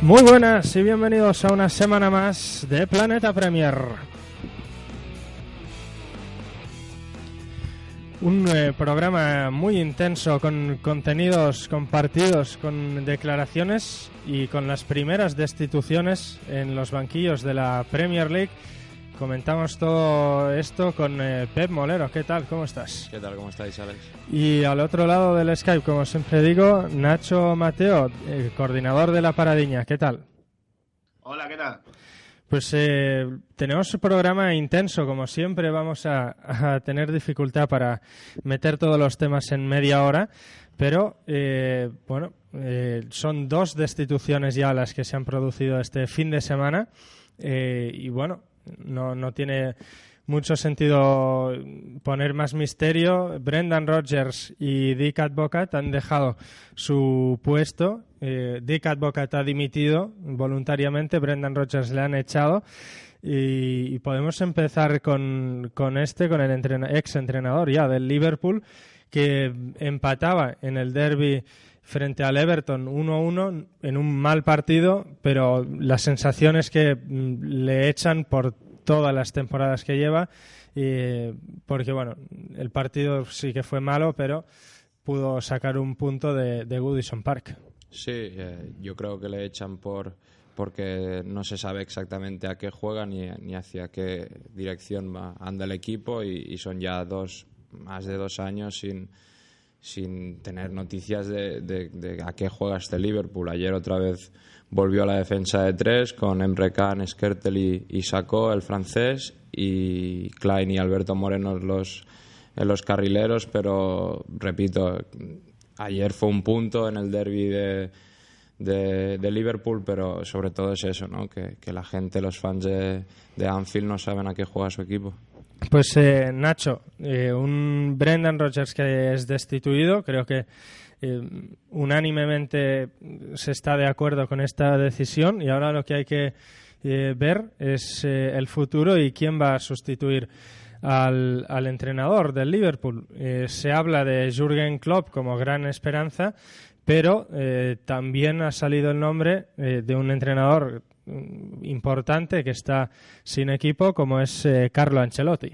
Muy buenas y bienvenidos a una semana más de Planeta Premier. Un eh, programa muy intenso con contenidos compartidos, con declaraciones y con las primeras destituciones en los banquillos de la Premier League. Comentamos todo esto con eh, Pep Molero. ¿Qué tal? ¿Cómo estás? ¿Qué tal? ¿Cómo estáis, Alex? Y al otro lado del Skype, como siempre digo, Nacho Mateo, el coordinador de la Paradiña. ¿Qué tal? Hola, ¿qué tal? Pues eh, tenemos un programa intenso, como siempre. Vamos a, tener dificultad para meter todos los temas en media hora, pero eh, bueno, eh, son dos destituciones ya las que se han producido este fin de semana. Eh, y bueno, no, no tiene mucho sentido poner más misterio. Brendan Rodgers y Dick Advocat han dejado su puesto. Eh, Dick Advocat ha dimitido voluntariamente, Brendan Rodgers le han echado. Y, podemos empezar con, este, con el entrena ex entrenador ya del Liverpool, que empataba en el derby frente al Everton 1-1 en un mal partido, pero la sensación es que mm, le echan por todas las temporadas que lleva, porque bueno, el partido sí que fue malo, pero pudo sacar un punto de, de Goodison Park. Sí, eh, yo creo que le echan por porque no se sabe exactamente a qué juega ni, ni hacia qué dirección va, anda el equipo y, y son ya dos más de dos años sin sin tener noticias de, de, de, a qué juega este Liverpool. Ayer otra vez volvió a la defensa de tres con Emre Can, Skertel y, y Sacó, el francés, y Klein y Alberto Moreno los, en los carrileros, pero repito, ayer fue un punto en el derby de, Liverpool, pero sobre todo es eso, ¿no? que, la gente, los fans de, de Anfield no saben a qué juega su equipo. Pues eh, Nacho, eh, un Brendan Rodgers que es destituido, creo que eh, unánimemente se está de acuerdo con esta decisión y ahora lo que hay que eh, ver es eh, el futuro y quién va a sustituir al, al entrenador del Liverpool. se habla de Jürgen Klopp como gran esperanza, pero también ha salido el nombre de un entrenador importante que está sin equipo, como es eh, Carlo Ancelotti.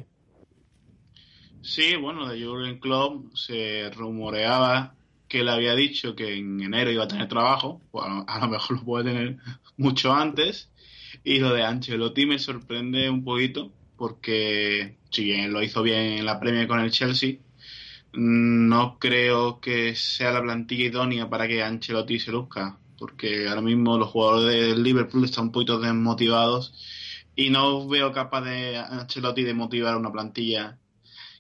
Sí, bueno, de Jürgen Klopp se rumoreaba que él había dicho que en enero iba a tener trabajo, a lo mejor lo puede tener mucho antes, y lo de Ancelotti me sorprende un poquito, porque si bien lo hizo bien en la Premier con el Chelsea, no creo que sea la plantilla idónea para que Ancelotti se luzca porque ahora mismo los jugadores del Liverpool están un poquito desmotivados y no veo capaz de Ancelotti de motivar una plantilla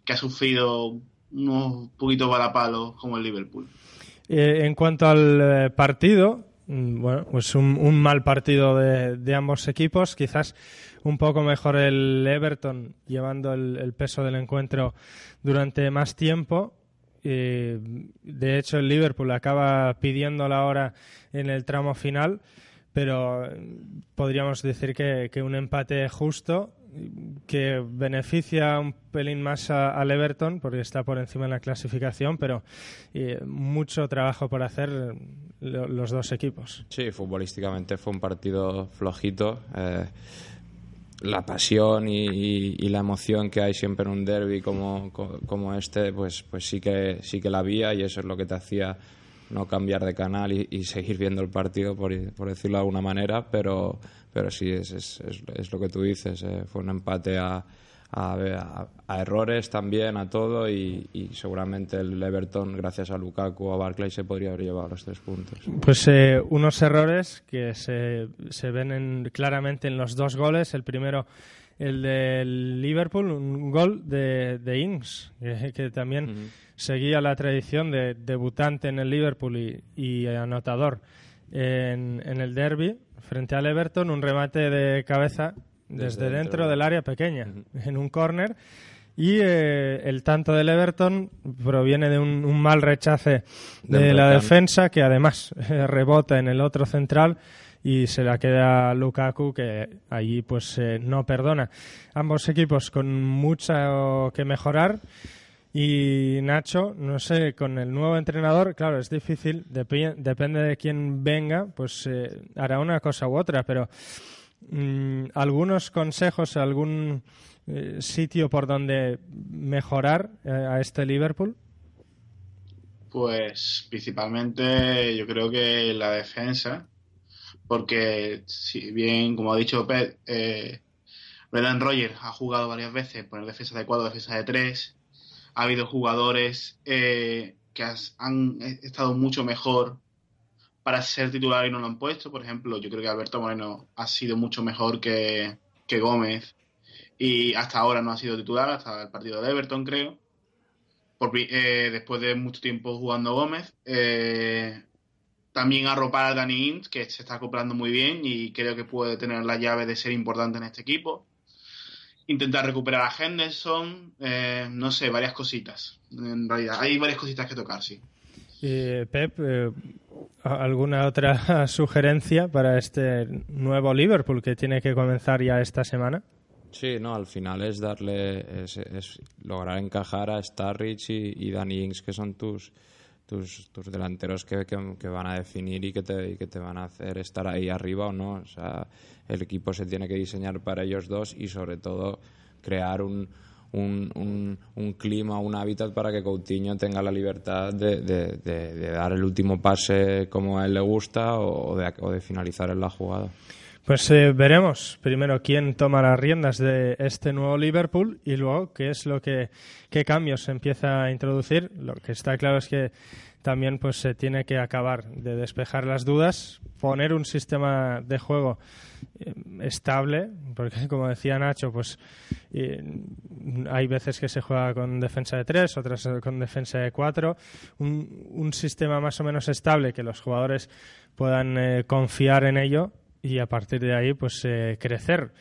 que ha sufrido unos poquitos balapalos como el Liverpool. Eh, en cuanto al eh, partido, mm, bueno, pues un, un mal partido de, de, ambos equipos, quizás un poco mejor el Everton llevando el, peso del encuentro durante más tiempo, eh, de hecho, el Liverpool acaba pidiendo la hora en el tramo final, pero podríamos decir que, que un empate justo que beneficia un pelín más al Everton porque está por encima en la clasificación, pero eh, mucho trabajo por hacer lo, los dos equipos. Sí, futbolísticamente fue un partido flojito. Eh, la pasión y, y, y, la emoción que hay siempre en un derby como, como este, pues, pues sí, que, sí que la había y eso es lo que te hacía no cambiar de canal y, y seguir viendo el partido, por, por, decirlo de alguna manera, pero, pero sí, es, es, es, es lo que tú dices, eh, fue un empate a, a, errores también, a todo, y, seguramente el Everton, gracias a Lukaku o a Barclay, se podría haber llevado los tres puntos. Pues eh, unos errores que se, se ven claramente en los dos goles. El primero, el del Liverpool, un gol de, de Ings, que, también seguía la tradición de debutante en el Liverpool y, anotador en, en el derby frente al Everton, un remate de cabeza desde, dentro, del área pequeña, en un córner. Y eh, el tanto del Everton proviene de un, mal rechace de, la defensa que además eh, rebota en el otro central y se la queda Lukaku que allí pues eh, no perdona. Ambos equipos con mucho que mejorar y Nacho, no sé, con el nuevo entrenador, claro, es difícil, depende de quién venga, pues hará una cosa u otra, pero Mm, algunos consejos, algún eh, sitio por donde mejorar eh, a este Liverpool? Pues principalmente yo creo que la defensa, porque si bien, como ha dicho Pet, eh, Brendan Rogers ha jugado varias veces por el defensa de cuatro, defensa de tres, ha habido jugadores eh, que han estado mucho mejor para ser titular y no lo han puesto. Por ejemplo, yo creo que Alberto Moreno ha sido mucho mejor que, Gómez y hasta ahora no ha sido titular, hasta el partido de Everton, creo. Eh, después de mucho tiempo jugando Gómez. Eh, también arropar a Danny Int, que se está acoplando muy bien y creo que puede tener la llave de ser importante en este equipo. Intentar recuperar a Henderson, eh, no sé, varias cositas. En realidad, hay varias cositas que tocar, sí. Pep, ¿Alguna otra sugerencia para este nuevo Liverpool que tiene que comenzar ya esta semana? Sí, no, al final es darle, es, lograr encajar a Starrich y, y Danny Ings, que son tus, tus, tus delanteros que, que, van a definir y que, te, que te van a hacer estar ahí arriba o no. O sea, el equipo se tiene que diseñar para ellos dos y sobre todo crear un, un, un, clima, un hábitat para que Coutinho tenga la libertad de, de, dar el último pase como a él le gusta o de, o de finalizar en la jugada. Pues eh, veremos primero quién toma las riendas de este nuevo Liverpool y luego qué es lo que qué cambios se empieza a introducir. Lo que está claro es que también pues se tiene que acabar de despejar las dudas, poner un sistema de juego eh, estable, porque como decía Nacho, pues eh, hay veces que se juega con defensa de tres, otras con defensa de cuatro, un, sistema más o menos estable que los jugadores puedan eh, confiar en ello y a partir de ahí pues crecer.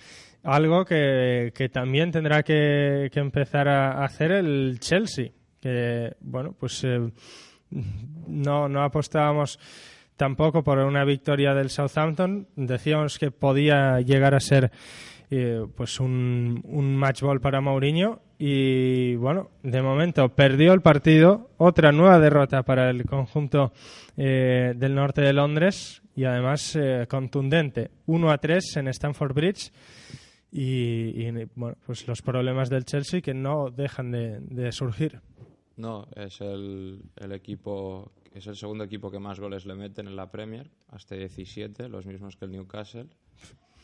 Algo que, que también tendrá que, que, empezar a hacer el Chelsea, que bueno, pues no, no apostábamos tampoco por una victoria del Southampton. Decíamos que podía llegar a ser eh, pues un, un match ball para Mourinho y bueno, de momento perdió el partido, otra nueva derrota para el conjunto eh, del norte de Londres y además eh, contundente, 1 a 3 en Stamford Bridge y, pues los problemas del Chelsea que no dejan de surgir. No, es el, el, equipo, es el segundo equipo que más goles le meten en la Premier, hasta 17, los mismos que el Newcastle.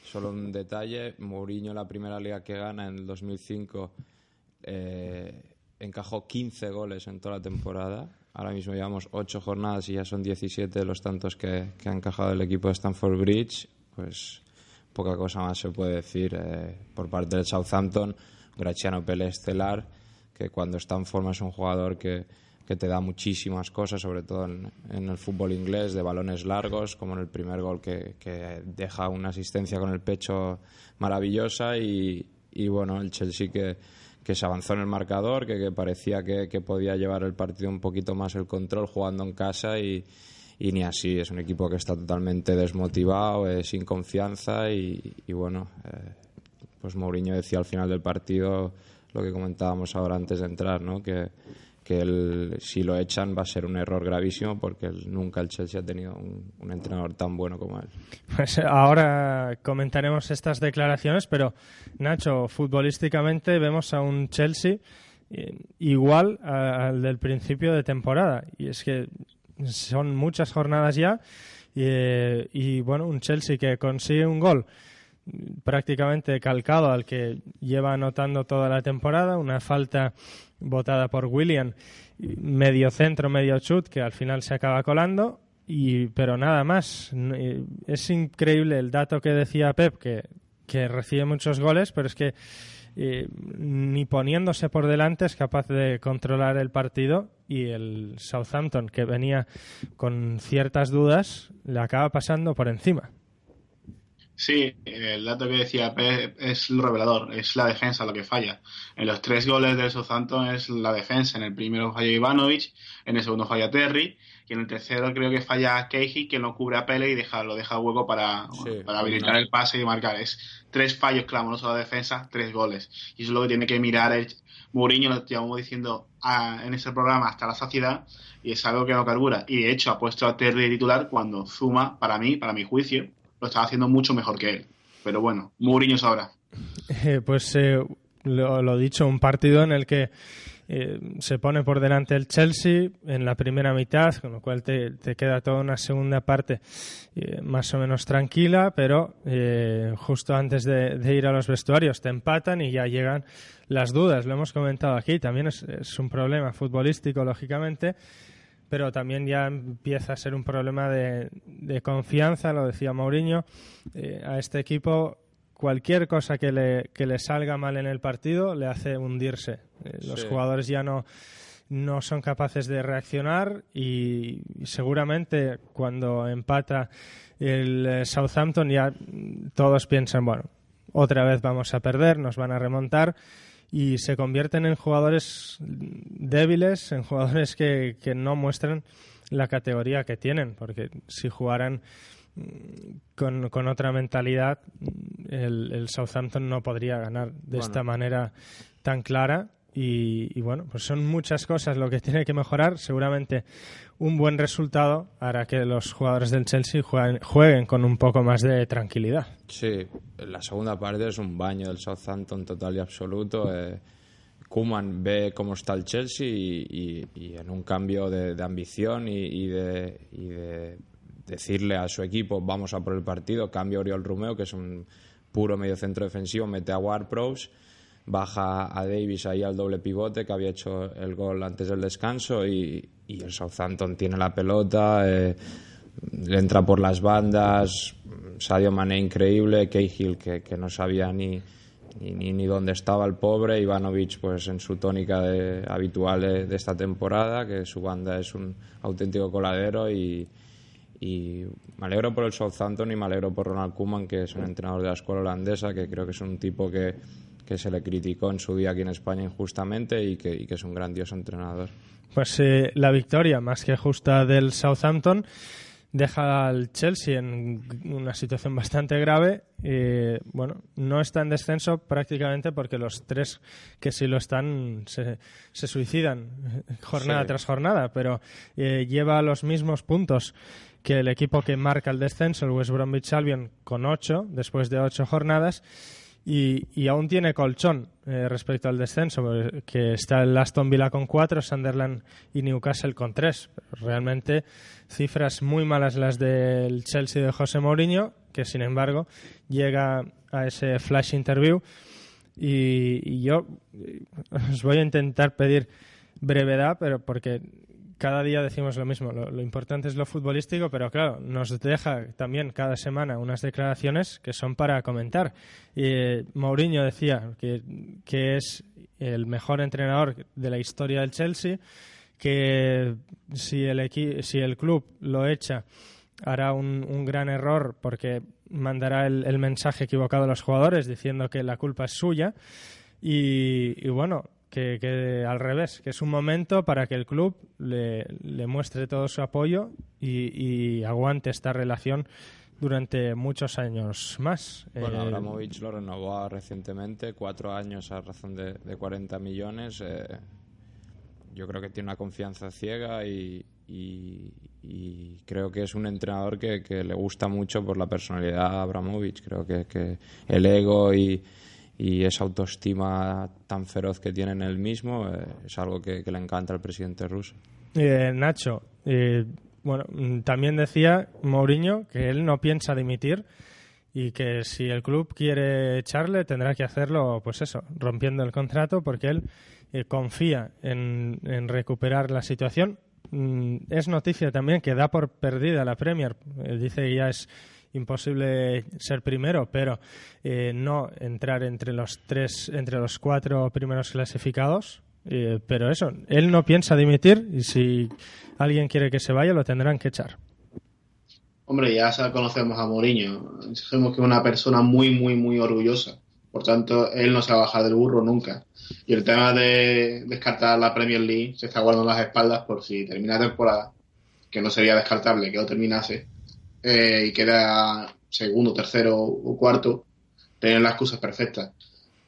Solo un detalle, Mourinho la primera liga que gana en el 2005 eh, encajó 15 goles en toda la temporada. Ahora mismo llevamos 8 jornadas y ya son 17 los tantos que, que ha encajado el equipo de Stamford Bridge. Pues poca cosa más se puede decir eh, por parte del Southampton. Graciano Pele estelar que cuando está en forma es un jugador que, que te da muchísimas cosas, sobre todo en, el fútbol inglés, de balones largos, como en el primer gol que, que deja una asistencia con el pecho maravillosa y, y bueno, el Chelsea que, que se avanzó en el marcador, que, que parecía que, que, podía llevar el partido un poquito más el control jugando en casa y, y ni así. Es un equipo que está totalmente desmotivado, eh, sin confianza y, bueno, eh, pues Mourinho decía al final del partido lo que comentábamos ahora antes de entrar, ¿no? que, que si lo echan va a ser un error gravísimo porque nunca el Chelsea ha tenido un, entrenador tan bueno como él. Pues ahora comentaremos estas declaraciones, pero Nacho, futbolísticamente vemos a un Chelsea eh, igual al del principio de temporada y es que son muchas jornadas ya y, eh, y bueno, un Chelsea que consigue un gol prácticamente calcado al que lleva anotando toda la temporada, una falta votada por William, medio centro, medio chut, que al final se acaba colando, y, pero nada más. Es increíble el dato que decía Pep, que, que recibe muchos goles, pero es que ni poniéndose por delante es capaz de controlar el partido y el Southampton, que venía con ciertas dudas, le acaba pasando por encima. Sí, el dato que decía Pep es revelador, es la defensa lo que falla. En los tres goles del Southampton es la defensa. En el primero falla Ivanovic, en el segundo falla Terry y en el tercero creo que falla Keiji que no cubre a Pele y deja, lo deja hueco para, para habilitar el pase y marcar. Es tres fallos clamorosos a la defensa, tres goles. Y eso es lo que tiene que mirar el Mourinho, lo llevamos diciendo en ese programa hasta la saciedad y es algo que no carbura. Y de hecho ha puesto a Terry de titular cuando Zuma, para mí, para mi juicio, lo estaba haciendo mucho mejor que él. Pero bueno, Mourinho sabrá. Eh, pues eh, lo, dicho, un partido en el que eh, se pone por delante el Chelsea en la primera mitad, con lo cual te, queda toda una segunda parte más o menos tranquila, pero justo antes de, ir a los vestuarios te empatan y ya llegan las dudas. Lo hemos comentado aquí, también es un problema futbolístico, lógicamente pero también ya empieza a ser un problema de, confianza, lo decía Mourinho, eh, a este equipo cualquier cosa que le, que le salga mal en el partido le hace hundirse. Eh, los jugadores ya no, no son capaces de reaccionar y, seguramente cuando empata el eh, Southampton ya todos piensan, bueno, otra vez vamos a perder, nos van a remontar y se convierten en jugadores débiles, en jugadores que, que no muestran la categoría que tienen, porque si jugaran mm, con, con otra mentalidad, el, el, Southampton no podría ganar de esta manera tan clara y, bueno, pues son muchas cosas lo que tiene que mejorar. Seguramente un buen resultado hará que los jugadores del Chelsea jueguen, con un poco más de tranquilidad. Sí, la segunda parte es un baño del Southampton total y absoluto. Eh, Kuman ve cómo está el Chelsea y, en un cambio de, ambición y, de, de, decirle a su equipo vamos a por el partido, cambia Oriol Romeo, que es un puro medio centro defensivo, mete a Ward Pros baja a Davis ahí al doble pivote que había hecho el gol antes del descanso y, el Southampton tiene la pelota, eh, le entra por las bandas, Sadio Mané increíble, Cahill que, que no sabía ni, ni, ni, dónde estaba el pobre, Ivanovic pues en su tónica de, habitual de, esta temporada, que su banda es un auténtico coladero y, y me alegro por el Southampton y me alegro por Ronald Koeman, que es un entrenador de la escuela holandesa, que creo que es un tipo que que se le criticó en su día aquí en España injustamente y que, es un grandioso entrenador. Pues eh, la victoria más que justa del Southampton deja al Chelsea en una situación bastante grave. y bueno, no está en descenso prácticamente porque los tres que sí lo están se, suicidan jornada tras jornada, pero eh, lleva los mismos puntos que el equipo que marca el descenso, el West Bromwich Albion, con ocho después de ocho jornadas y, aún tiene colchón eh, respecto al descenso, que está el Aston Villa con cuatro, Sunderland y Newcastle con tres. realmente cifras muy malas las del Chelsea de José Mourinho, que sin embargo llega a ese flash interview. Y, y yo eh, os voy a intentar pedir brevedad, pero porque cada día decimos lo mismo. Lo, importante es lo futbolístico, pero claro, nos deja también cada semana unas declaraciones que son para comentar. Y Mourinho decía que, que es el mejor entrenador de la historia del Chelsea, que si el, si el club lo echa hará un, un gran error porque mandará el, el, mensaje equivocado a los jugadores diciendo que la culpa es suya. Y, y bueno, que, al revés, que es un momento para que el club le, muestre todo su apoyo y, aguante esta relación durante muchos años más. Bueno, eh, Abramovich lo renovó recientemente, cuatro años a razón de, de 40 millones. Eh, yo creo que tiene una confianza ciega y, creo que es un entrenador que, le gusta mucho por la personalidad de Abramovich. Creo que, que el ego y y esa autoestima tan feroz que tiene en él mismo eh, es algo que, le encanta al presidente ruso. Eh, Nacho, eh, bueno, mm, también decía Mourinho que él no piensa dimitir y que si el club quiere echarle tendrá que hacerlo, pues eso, rompiendo el contrato porque él eh, confía en, en, recuperar la situación. Mm, es noticia también que da por perdida la Premier. Eh, dice que ya es imposible ser primero, pero eh, no entrar entre los tres, entre los cuatro primeros clasificados. pero eso, él no piensa dimitir y si alguien quiere que se vaya lo tendrán que echar. Hombre, ya conocemos a Mourinho. Sabemos que es una persona muy, muy, muy orgullosa. Por tanto, él no se va a bajar del burro nunca. Y el tema de descartar la Premier League se está guardando las espaldas por si termina la temporada, que no sería descartable que lo terminase, eh, y queda segundo, tercero o cuarto, tener las cosas perfectas.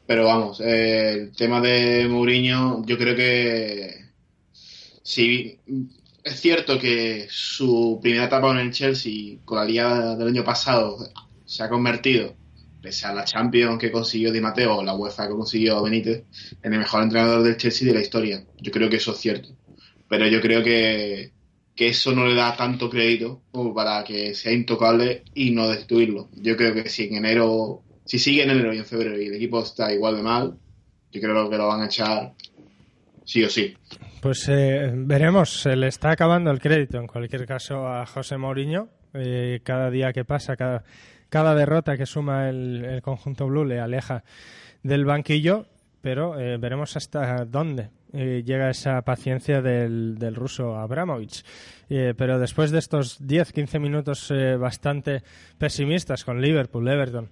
Pero vamos, eh, el tema de Mourinho, yo creo que si es cierto que su primera etapa en el Chelsea, con la liga del año pasado, se ha convertido, pese a la Champions que consiguió Di Matteo la UEFA que consiguió Benítez, en el mejor entrenador del Chelsea de la historia. Yo creo que eso es cierto. Pero yo creo que, que eso no le da tanto crédito como para que sea intocable y no destruirlo. Yo creo que si en enero, si sigue en enero y en febrero y el equipo está igual de mal, yo creo que lo van a echar sí o sí. Pues eh, veremos, se le está acabando el crédito en cualquier caso a José Mourinho. Eh, cada día que pasa, cada, cada derrota que suma el, conjunto blue le aleja del banquillo, pero eh, veremos hasta dónde llega esa paciencia del, del ruso Abramovich. pero después de estos 10-15 minutos bastante pesimistas con Liverpool, Everton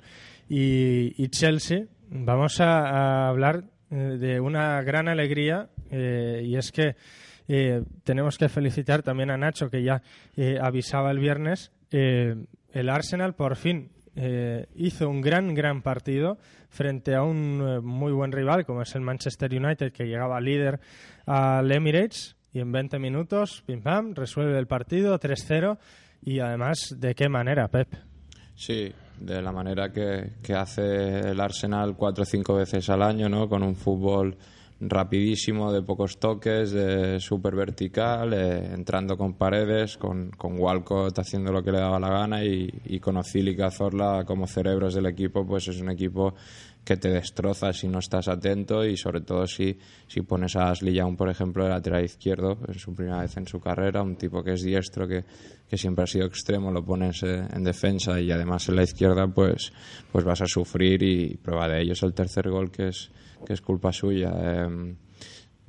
y, Chelsea, vamos a hablar de una gran alegría eh, y es que eh, tenemos que felicitar también a Nacho, que ya eh, avisaba el viernes. el Arsenal por fin hizo un gran, gran partido frente a un muy buen rival, como es el Manchester United, que llegaba líder al Emirates. Y en 20 minutos, pim pam, resuelve el partido 3-0. Y además, ¿de qué manera, Pep? Sí, de la manera que, que hace el Arsenal cuatro o cinco veces al año, ¿no? Con un fútbol rapidísimo, de pocos toques, de súper vertical, eh, entrando con paredes, con, con Walcott haciendo lo que le daba la gana y, y con Ozil y Cazorla como cerebros del equipo, pues es un equipo que te destroza si no estás atento y sobre todo si, si pones a Ashley Young, por ejemplo, de lateral izquierdo, es su primera vez en su carrera, un tipo que es diestro, que, que siempre ha sido extremo, lo pones eh, en defensa y además en la izquierda, pues, pues vas a sufrir y prueba de ello es el tercer gol que es que es culpa suya. Em,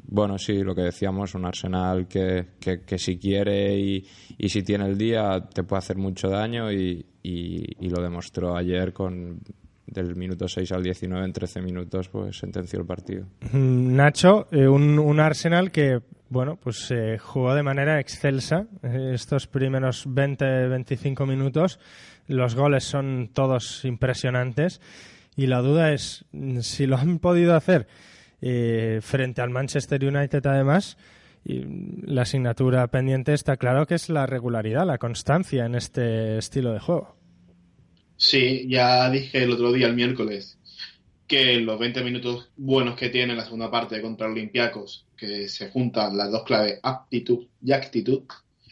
bueno, sí, lo que decíamos, un Arsenal que, que, si quiere y, y, si tiene el día te puede hacer mucho daño y, y, lo demostró ayer con del minuto 6 al 19 en 13 minutos pues sentenció el partido. Mm, Nacho, eh, un, un, Arsenal que bueno, pues eh, jugó de manera excelsa eh, estos primeros 20-25 minutos. Los goles son todos impresionantes y la duda es si lo han podido hacer eh, frente al Manchester United además. Y la asignatura pendiente está claro que es la regularidad, la constancia en este estilo de juego. Sí, ya dije el otro día, el miércoles, que los 20 minutos buenos que tiene la segunda parte contra Olympiacos, que se juntan las dos claves aptitud y actitud,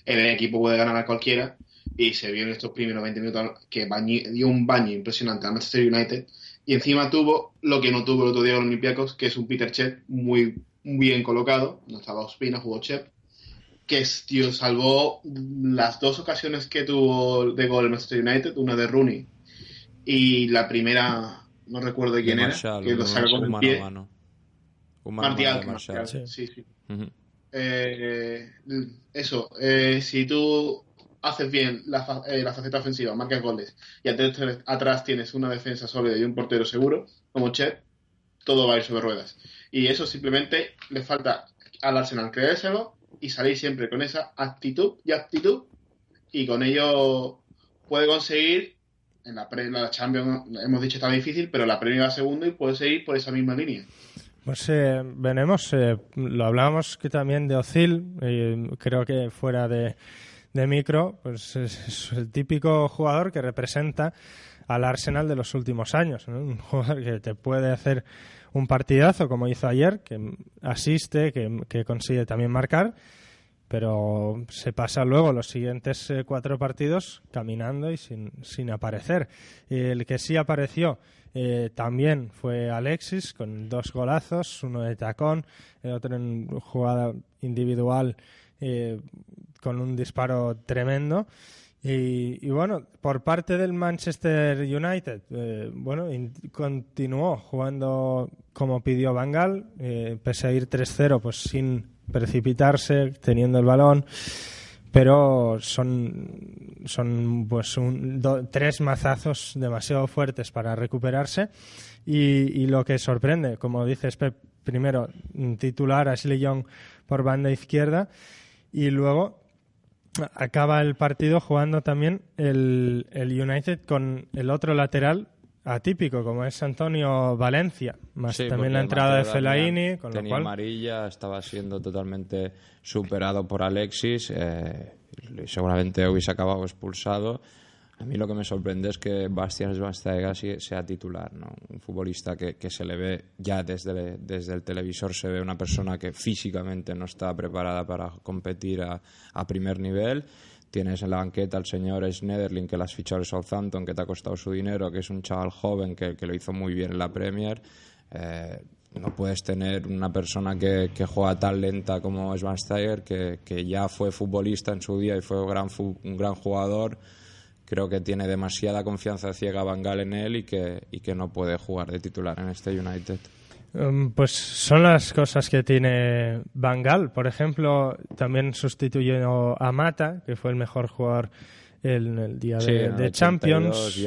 el equipo puede ganar a cualquiera y se vio en estos primeros 20 minutos que dio un baño impresionante al Manchester United y encima tuvo lo que no tuvo el otro día los Olympiacos, que es un Peter Cech muy, bien colocado. No estaba Ospina, jugó Chep. Que tío, salvó las dos ocasiones que tuvo de gol el Manchester United, una de Rooney y la primera, no recuerdo de quién era, que lo saca con el pie. Mano, Martial, sí, sí. eh, eso, eh, si tú haces bien la, eh, la, faceta ofensiva, marcas goles y atrás tienes una defensa sólida y un portero seguro, como Chet, todo va a ir sobre ruedas. Y eso simplemente le falta al Arsenal creérselo y salir siempre con esa actitud y actitud y con ello puede conseguir en la, pre, la Champions hemos dicho está difícil pero la Premier va segundo y puede seguir por esa misma línea pues eh, eh, lo hablábamos que también de Ozil creo que fuera de de micro, pues es, el típico jugador que representa al Arsenal de los últimos años. Un jugador que te puede hacer un partidazo como hizo ayer, que asiste, que, consigue también marcar, pero se pasa luego los siguientes eh, cuatro partidos caminando y sin, sin aparecer. el que sí apareció eh, también fue Alexis con dos golazos, uno de tacón, el otro en jugada individual eh, con un disparo tremendo. Y, bueno, por parte del Manchester United, eh, bueno, continuó jugando como pidió Bangal, pese a ir 3-0, pues sin precipitarse, teniendo el balón pero son, son pues un, tres mazazos demasiado fuertes para recuperarse y, y, lo que sorprende, como dices Pep, primero titular a Ashley Young por banda izquierda y luego acaba el partido jugando también el, el United con el otro lateral atípico como es Antonio Valencia, más también la entrada de Fellaini, con tenía amarilla, estaba siendo totalmente superado por Alexis, eh, seguramente hubiese acabado expulsado. A mí lo que me sorprende es que Bastian Schweinsteiger sea titular, ¿no? Un futbolista que, que, se le ve ya desde, desde el televisor, se ve una persona que físicamente no está preparada para competir a, a primer nivel Tienes en la banqueta al señor Schneiderlin, que las fichado Southampton, que te ha costado su dinero, que es un chaval joven que, que lo hizo muy bien en la Premier. Eh, no puedes tener una persona que, que juega tan lenta como es Van Steiger, que, que, ya fue futbolista en su día y fue gran, un gran jugador. Creo que tiene demasiada confianza ciega Van Gaal en él y que, y que no puede jugar de titular en este United. Um, pues son las cosas que tiene Bangal. Por ejemplo, también sustituyó a Mata, que fue el mejor jugador en el día de, Champions.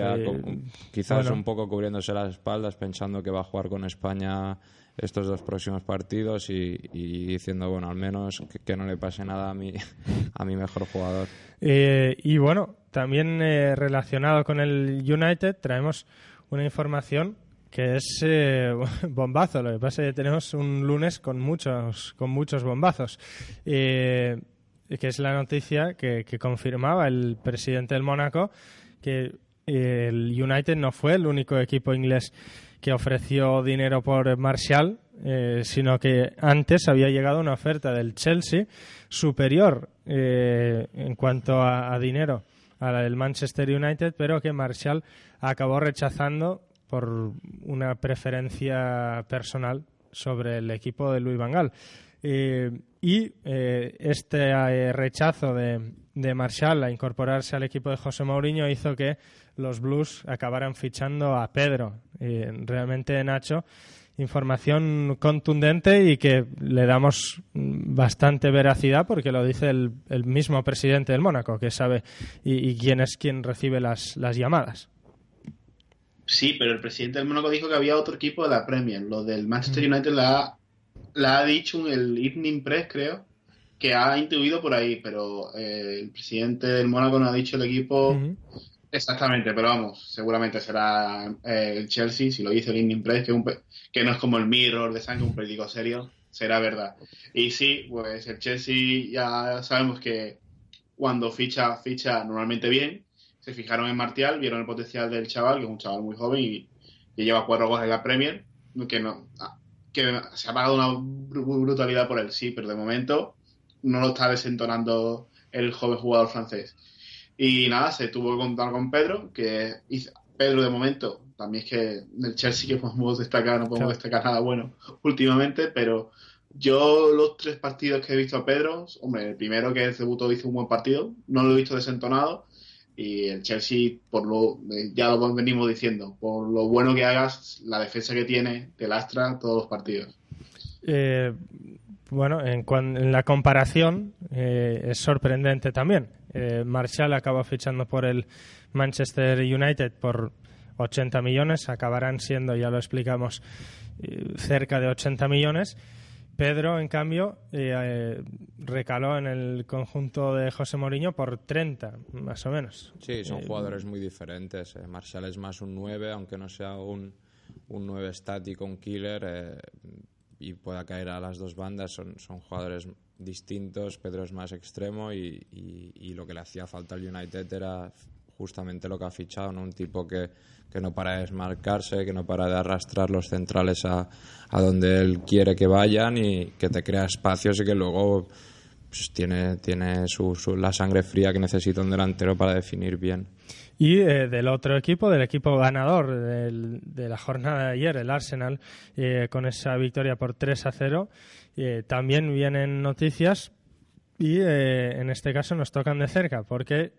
quizás un poco cubriéndose las espaldas, pensando que va a jugar con España estos dos próximos partidos y, diciendo, bueno, al menos que, no le pase nada a mi, a mi mejor jugador. Eh, y bueno, también eh, relacionado con el United, traemos una información que es eh, bombazo. Lo que pasa es que tenemos un lunes con muchos, con muchos bombazos. que es la noticia que, confirmaba el presidente del Mónaco que el United no fue el único equipo inglés que ofreció dinero por Martial, eh, sino que antes había llegado una oferta del Chelsea superior eh, en cuanto a, dinero a la del Manchester United, pero que Martial acabó rechazando por una preferencia personal sobre el equipo de Luis Vangal. Eh, y eh, este eh, rechazo de, de, Marshall a incorporarse al equipo de José Mourinho hizo que los Blues acabaran fichando a Pedro. realmente, Nacho, información contundente y que le damos bastante veracidad porque lo dice el, mismo presidente del Mónaco, que sabe y, quién es quien recibe las, las llamadas. Sí, pero el presidente del Mónaco dijo que había otro equipo de la Premier. Lo del Manchester United la ha, ha dicho en el Evening Press, creo, que ha intuido por ahí, pero eh, el presidente del Mónaco no ha dicho el equipo exactamente, pero vamos, seguramente será eh, el Chelsea, si lo dice el Evening Press, que, que no es como el Mirror de sangre, un periódico serio, será verdad. Y sí, pues el Chelsea ya sabemos que cuando ficha, ficha normalmente bien se fijaron en Martial, vieron el potencial del chaval, que es un chaval muy joven y, lleva cuatro goles en la Premier, que no que se ha pagado una brutalidad por él, sí, pero de momento no lo está desentonando el joven jugador francés. Y nada, se tuvo que contar con Pedro, que Pedro de momento, también es que del Chelsea que podemos destacar, no podemos destacar nada bueno últimamente, pero yo los tres partidos que he visto a Pedro, hombre, el primero que debutó hizo un buen partido, no lo he visto desentonado, y el Chelsea, por lo ya lo venimos diciendo, por lo bueno que hagas, la defensa que tiene te lastra todos los partidos. Eh, bueno, en, en, la comparación eh, es sorprendente también. Eh, Marshall acaba fichando por el Manchester United por 80 millones, acabarán siendo, ya lo explicamos, cerca de 80 millones Pedro, en cambio, eh, eh, recaló en el conjunto de José Mourinho por 30, más o menos. Sí, son eh, jugadores muy diferentes. Marshall es más un 9, aunque no sea un, un 9 estático, un killer, y pueda caer a las dos bandas. Son, son jugadores distintos. Pedro es más extremo y, y lo que le hacía falta al United era justamente lo que ha fichado, ¿no? Un tipo que, que no para de desmarcarse, que no para de arrastrar los centrales a, a donde él quiere que vayan y que te crea espacios y que luego pues tiene, tiene su, la sangre fría que necesita un delantero para definir bien. Y eh, del otro equipo, del equipo ganador de la jornada de ayer, el Arsenal, eh, con esa victoria por 3 a 0, eh, también vienen noticias y en este caso nos tocan de cerca porque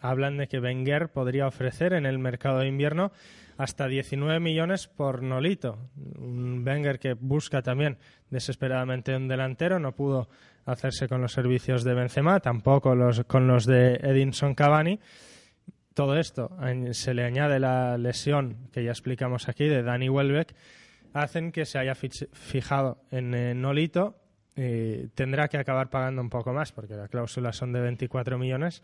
hablan de que Wenger podría ofrecer en el mercado de invierno hasta 19 millones por Nolito. Un Wenger que busca también desesperadamente un delantero, no pudo hacerse con los servicios de Benzema, tampoco los, con los de Edinson Cavani todo esto se le añade la lesión que ya explicamos aquí de Danny Welbeck, hacen que se haya fijado en Nolito y tendrá que acabar pagando un poco más porque las cláusulas son de 24 millones,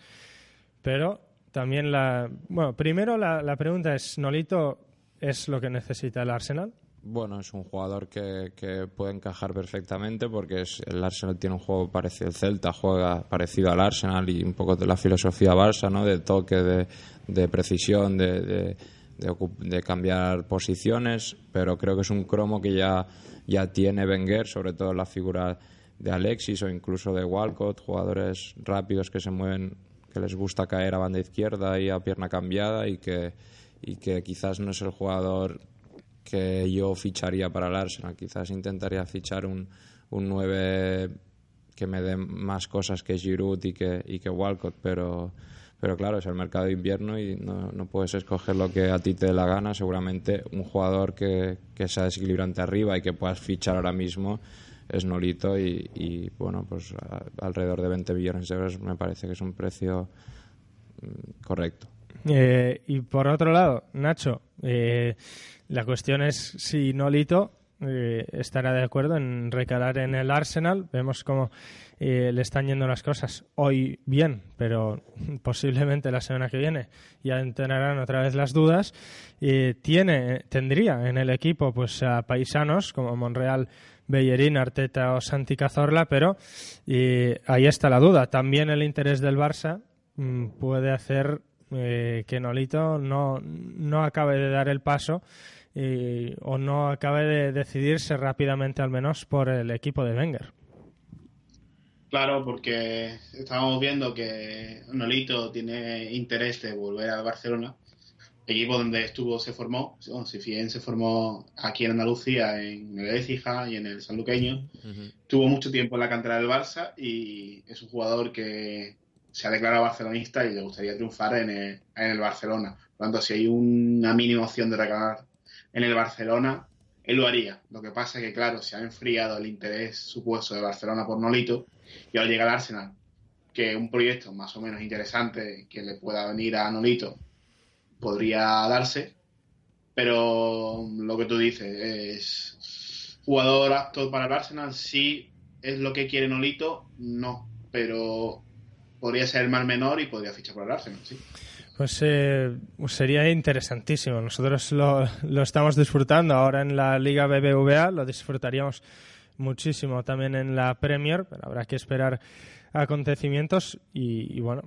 pero también la... Bueno, primero la, la pregunta es, ¿Nolito es lo que necesita el Arsenal? Bueno, es un jugador que, puede encajar perfectamente porque el Arsenal tiene un juego parecido. El Celta juega parecido al Arsenal y un poco de la filosofía Barça, ¿no? De toque, de, precisión, de, de, cambiar posiciones. Pero creo que es un cromo que ya, ya tiene Wenger, sobre todo la figura de Alexis o incluso de Walcott, jugadores rápidos que se mueven, que les gusta caer a banda izquierda y a pierna cambiada y que, y que quizás no es el jugador que yo ficharía para el Arsenal. Quizás intentaría fichar un, un 9 que me dé más cosas que Giroud y que, y que Walcott, pero, pero claro, es el mercado de invierno y no, no, puedes escoger lo que a ti te dé la gana. Seguramente un jugador que, que sea desequilibrante arriba y que puedas fichar ahora mismo es Nolito y, bueno, pues alrededor de 20 millones de euros me parece que es un precio mm, correcto. Eh, y por otro lado, Nacho, eh, la cuestión es si Nolito eh, estará de acuerdo en recalar en el Arsenal. Vemos cómo eh, le están yendo las cosas hoy bien, pero posiblemente la semana que viene ya entrarán otra vez las dudas. tiene, tendría en el equipo pues a paisanos como Monreal, Bellerín, Arteta o Santi Cazorla, pero ahí está la duda. También el interés del Barça mm, puede hacer que Nolito no, no acabe de dar el paso o no acabe de decidirse rápidamente al menos por el equipo de Wenger. Claro, porque estamos viendo que Nolito tiene interés de volver al Barcelona, equipo donde estuvo, se formó, si bien se formó aquí en Andalucía, en el Écija y en el Sanluqueño, tuvo mucho tiempo en la cantera del Barça y es un jugador que se ha declarado barcelonista y le gustaría triunfar en el, en el Barcelona. Por lo tanto, si hay una mínima opción de recalar en el Barcelona, él lo haría. Lo que pasa es que, claro, se ha enfriado el interés supuesto de Barcelona por Nolito y al llegar al Arsenal, que un proyecto más o menos interesante que le pueda venir a Nolito podría darse, pero lo que tú dices es jugador apto para el Arsenal, sí es lo que quiere Nolito, no, pero podría ser el mal menor y podría fichar para el Arsenal, sí. Pues eh, sería interesantísimo. Nosotros lo, lo, estamos disfrutando ahora en la Liga BBVA, lo disfrutaríamos muchísimo también en la Premier, pero habrá que esperar acontecimientos y, bueno,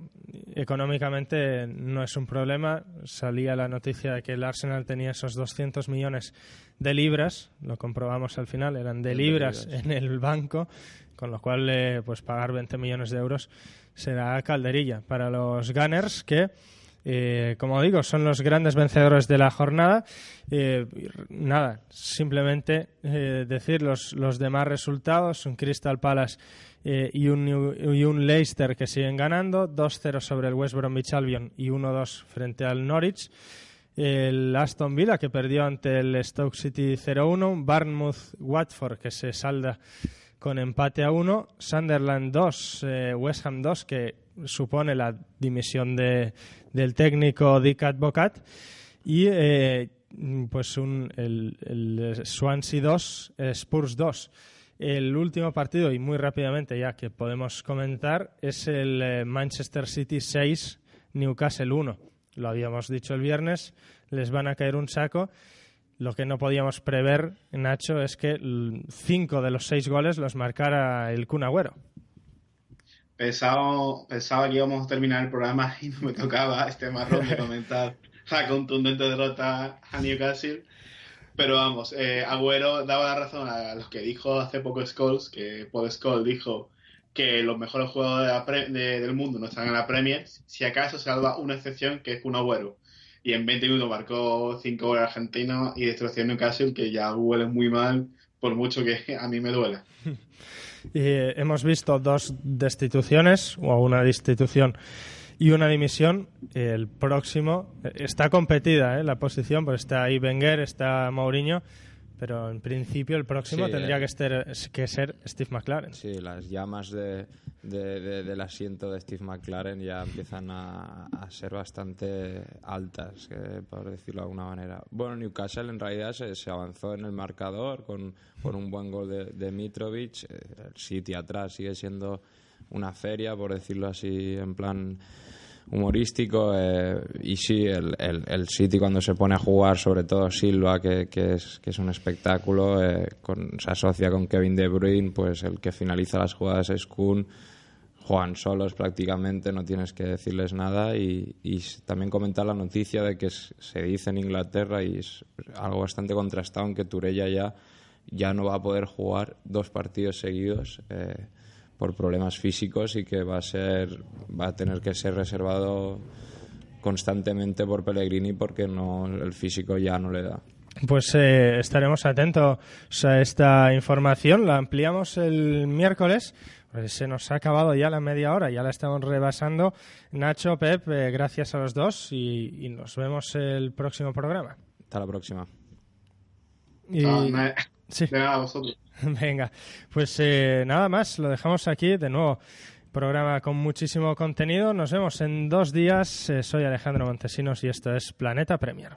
económicamente no es un problema. Salía la noticia de que el Arsenal tenía esos 200 millones de libras, lo comprobamos al final, eran de libras, en el banco, con lo cual eh, pues pagar 20 millones de euros será calderilla para los Gunners que eh, como digo, son los grandes vencedores de la jornada. Eh, nada, simplemente eh, decir los, los demás resultados: un Crystal Palace y, un, y un Leicester que siguen ganando, 2-0 sobre el West Bromwich Albion y 1-2 frente al Norwich. El Aston Villa que perdió ante el Stoke City 0-1, Barnmouth Watford que se salda con empate a 1, Sunderland 2, West Ham 2 que supone la dimisión de, del técnico Dick Advocat y eh, pues un, el, el, Swansea 2, Spurs 2. El último partido, y muy rápidamente ya que podemos comentar, es el eh, Manchester City 6, Newcastle 1. Lo habíamos dicho el viernes, les van a caer un saco. Lo que no podíamos prever, Nacho, es que cinco de los seis goles los marcara el Kun Agüero pensaba, pensaba que íbamos a terminar el programa y no me tocaba este marrón de comentar la contundente derrota a Newcastle. Pero vamos, eh, Agüero daba la razón a lo que dijo hace poco Scholes, que Paul Scholes dijo que los mejores jugadores del mundo no están en la Premier, si acaso salva una excepción que es un Agüero. Y en 20 minutos marcó 5 goles argentinos y destrozó Newcastle, que ya huele muy mal, por mucho que a mí me duela. Y hemos visto dos destituciones, o una destitución y una dimisión. El próximo está competida ¿eh? la posición, pues está ahí Wenger, está Mourinho pero en principio el próximo tendría eh, que, que, ser Steve McLaren. Sí, las llamas de, del asiento de Steve McLaren ya empiezan a, ser bastante altas, por decirlo de alguna manera. Bueno, Newcastle en realidad se, se avanzó en el marcador con, con un buen gol de, de Mitrovic. Eh, el City atrás sigue siendo una feria, por decirlo así, en plan humorístico eh, y sí, el, el, City cuando se pone a jugar, sobre todo Silva, que, que, es, que es, un espectáculo, eh, se asocia con Kevin De Bruyne, pues el que finaliza las jugadas es Kuhn, juegan solos prácticamente, no tienes que decirles nada y, y también comentar la noticia de que se dice en Inglaterra y es algo bastante contrastado en que Turella ya, ya no va a poder jugar dos partidos seguidos. Eh, por problemas físicos y que va a ser va a tener que ser reservado constantemente por Pellegrini porque no el físico ya no le da. Pues eh, estaremos atentos a esta información. La ampliamos el miércoles. Pues se nos ha acabado ya la media hora, ya la estamos rebasando. Nacho, Pep, eh, gracias a los dos y, nos vemos el próximo programa. Hasta la próxima. Y... sí. vosotros. Venga, pues eh, nada más, lo dejamos aquí de nuevo. Programa con muchísimo contenido. Nos vemos en dos días. Eh, soy Alejandro Montesinos y esto es Planeta Premier.